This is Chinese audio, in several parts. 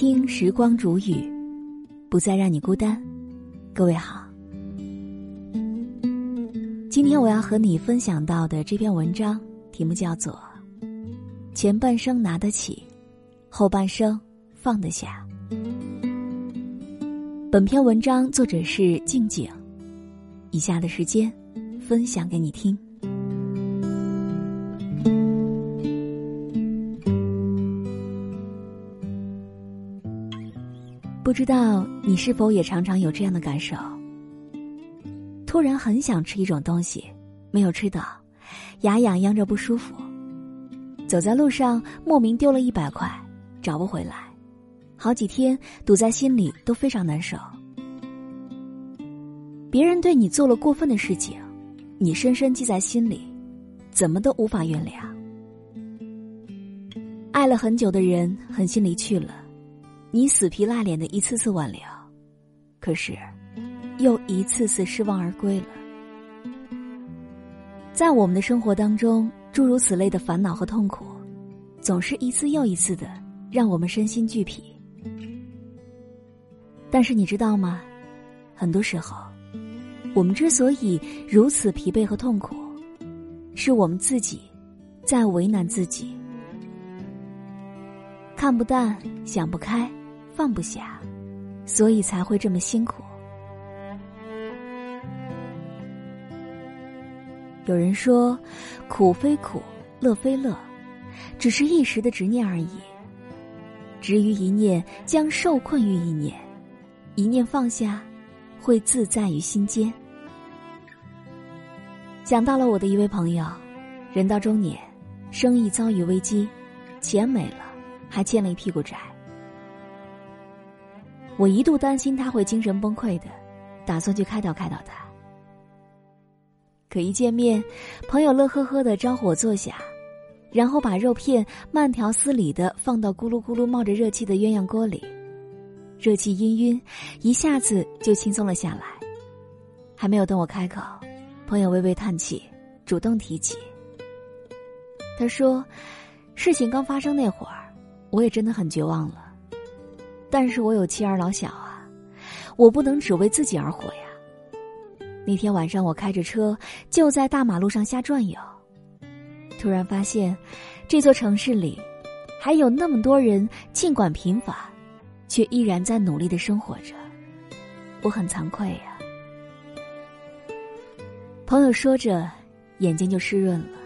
听时光煮雨，不再让你孤单。各位好，今天我要和你分享到的这篇文章题目叫做《前半生拿得起，后半生放得下》。本篇文章作者是静静，以下的时间分享给你听。不知道你是否也常常有这样的感受？突然很想吃一种东西，没有吃到，牙痒痒着不舒服。走在路上莫名丢了一百块，找不回来，好几天堵在心里都非常难受。别人对你做了过分的事情，你深深记在心里，怎么都无法原谅。爱了很久的人狠心离去了。你死皮赖脸的一次次挽留，可是，又一次次失望而归了。在我们的生活当中，诸如此类的烦恼和痛苦，总是一次又一次的让我们身心俱疲。但是你知道吗？很多时候，我们之所以如此疲惫和痛苦，是我们自己在为难自己，看不淡，想不开。放不下，所以才会这么辛苦。有人说，苦非苦，乐非乐，只是一时的执念而已。执于一念，将受困于一念；一念放下，会自在于心间。想到了我的一位朋友，人到中年，生意遭遇危机，钱没了，还欠了一屁股债。我一度担心他会精神崩溃的，打算去开导开导他。可一见面，朋友乐呵呵的招呼我坐下，然后把肉片慢条斯理的放到咕噜咕噜冒着热气的鸳鸯锅里，热气氤氲，一下子就轻松了下来。还没有等我开口，朋友微微叹气，主动提起。他说：“事情刚发生那会儿，我也真的很绝望了。”但是我有妻儿老小啊，我不能只为自己而活呀。那天晚上我开着车就在大马路上瞎转悠，突然发现，这座城市里，还有那么多人尽管平凡，却依然在努力的生活着，我很惭愧呀。朋友说着，眼睛就湿润了。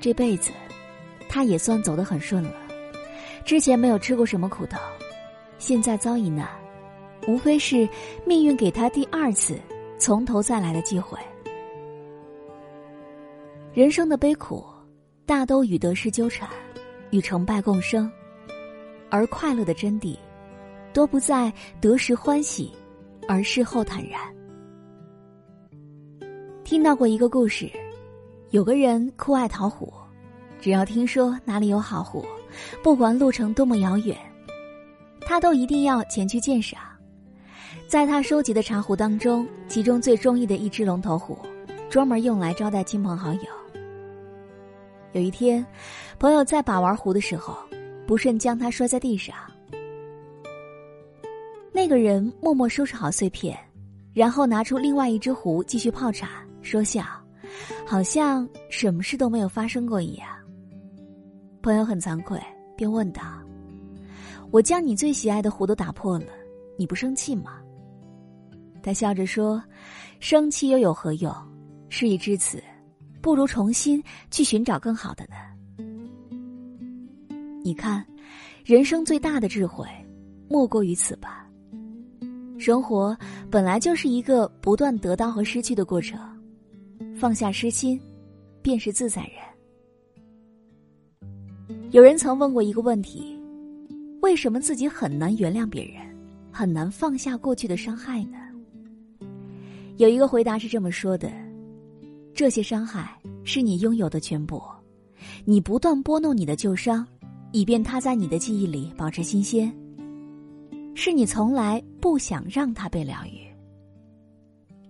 这辈子，他也算走得很顺了。之前没有吃过什么苦头，现在遭一难，无非是命运给他第二次从头再来的机会。人生的悲苦，大都与得失纠缠，与成败共生，而快乐的真谛，多不在得失欢喜，而事后坦然。听到过一个故事，有个人酷爱讨虎，只要听说哪里有好虎。不管路程多么遥远，他都一定要前去鉴赏。在他收集的茶壶当中，其中最中意的一只龙头壶，专门用来招待亲朋好友。有一天，朋友在把玩壶的时候，不慎将它摔在地上。那个人默默收拾好碎片，然后拿出另外一只壶继续泡茶，说笑，好像什么事都没有发生过一样。朋友很惭愧，便问道：“我将你最喜爱的壶都打破了，你不生气吗？”他笑着说：“生气又有何用？事已至此，不如重新去寻找更好的呢。”你看，人生最大的智慧，莫过于此吧。生活本来就是一个不断得到和失去的过程，放下失心，便是自在人。有人曾问过一个问题：为什么自己很难原谅别人，很难放下过去的伤害呢？有一个回答是这么说的：这些伤害是你拥有的全部，你不断拨弄你的旧伤，以便它在你的记忆里保持新鲜。是你从来不想让它被疗愈。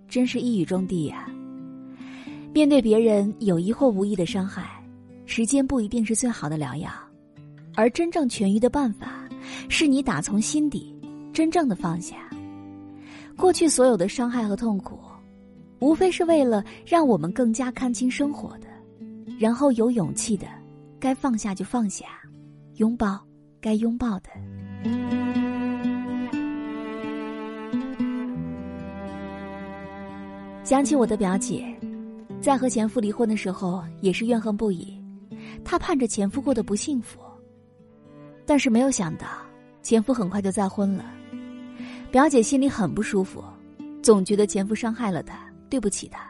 真是一语中的呀！面对别人有意或无意的伤害。时间不一定是最好的疗药，而真正痊愈的办法，是你打从心底真正的放下。过去所有的伤害和痛苦，无非是为了让我们更加看清生活的，然后有勇气的，该放下就放下，拥抱该拥抱的。想起我的表姐，在和前夫离婚的时候，也是怨恨不已。她盼着前夫过得不幸福，但是没有想到，前夫很快就再婚了。表姐心里很不舒服，总觉得前夫伤害了她，对不起她，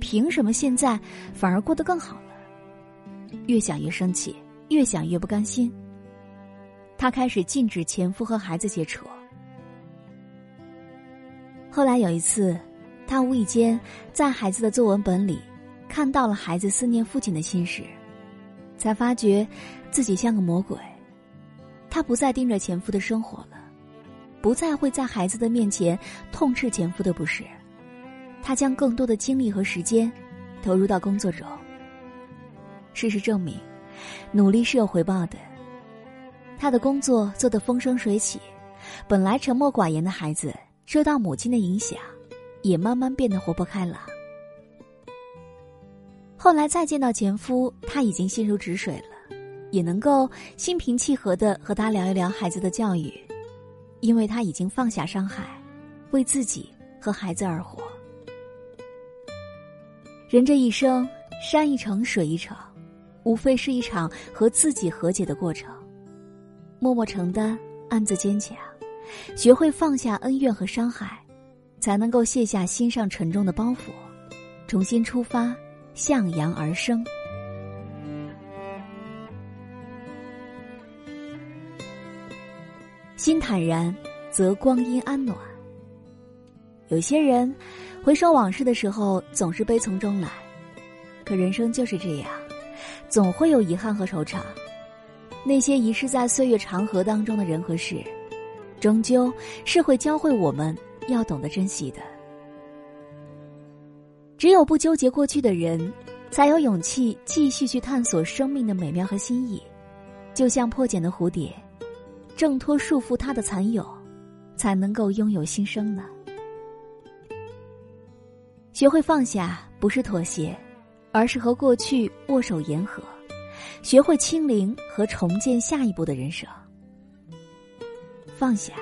凭什么现在反而过得更好了？越想越生气，越想越不甘心。她开始禁止前夫和孩子接触。后来有一次。他无意间在孩子的作文本里看到了孩子思念父亲的心事，才发觉自己像个魔鬼。她不再盯着前夫的生活了，不再会在孩子的面前痛斥前夫的不是。她将更多的精力和时间投入到工作中。事实证明，努力是有回报的。他的工作做得风生水起，本来沉默寡言的孩子受到母亲的影响。也慢慢变得活泼开朗。后来再见到前夫，他已经心如止水了，也能够心平气和的和他聊一聊孩子的教育，因为他已经放下伤害，为自己和孩子而活。人这一生，山一程，水一程，无非是一场和自己和解的过程。默默承担，暗自坚强，学会放下恩怨和伤害。才能够卸下心上沉重的包袱，重新出发，向阳而生。心坦然，则光阴安暖。有些人回首往事的时候，总是悲从中来，可人生就是这样，总会有遗憾和惆怅。那些遗失在岁月长河当中的人和事，终究是会教会我们。要懂得珍惜的，只有不纠结过去的人，才有勇气继续去探索生命的美妙和心意。就像破茧的蝴蝶，挣脱束缚它的蚕蛹，才能够拥有新生呢。学会放下，不是妥协，而是和过去握手言和；学会清零和重建下一步的人生。放下，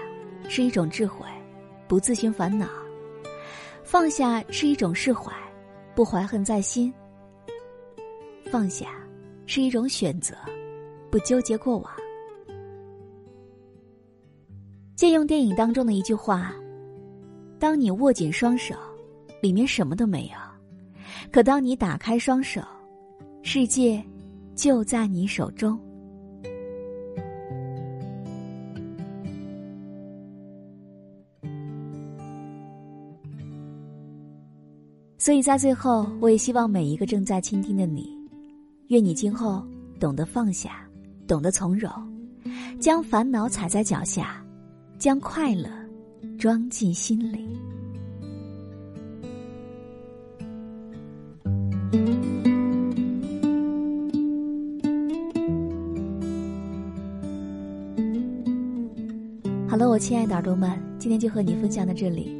是一种智慧。不自寻烦恼，放下是一种释怀，不怀恨在心。放下是一种选择，不纠结过往。借用电影当中的一句话：“当你握紧双手，里面什么都没有；可当你打开双手，世界就在你手中。”所以在最后，我也希望每一个正在倾听的你，愿你今后懂得放下，懂得从容，将烦恼踩在脚下，将快乐装进心里。好了，我亲爱的耳朵们，今天就和你分享到这里。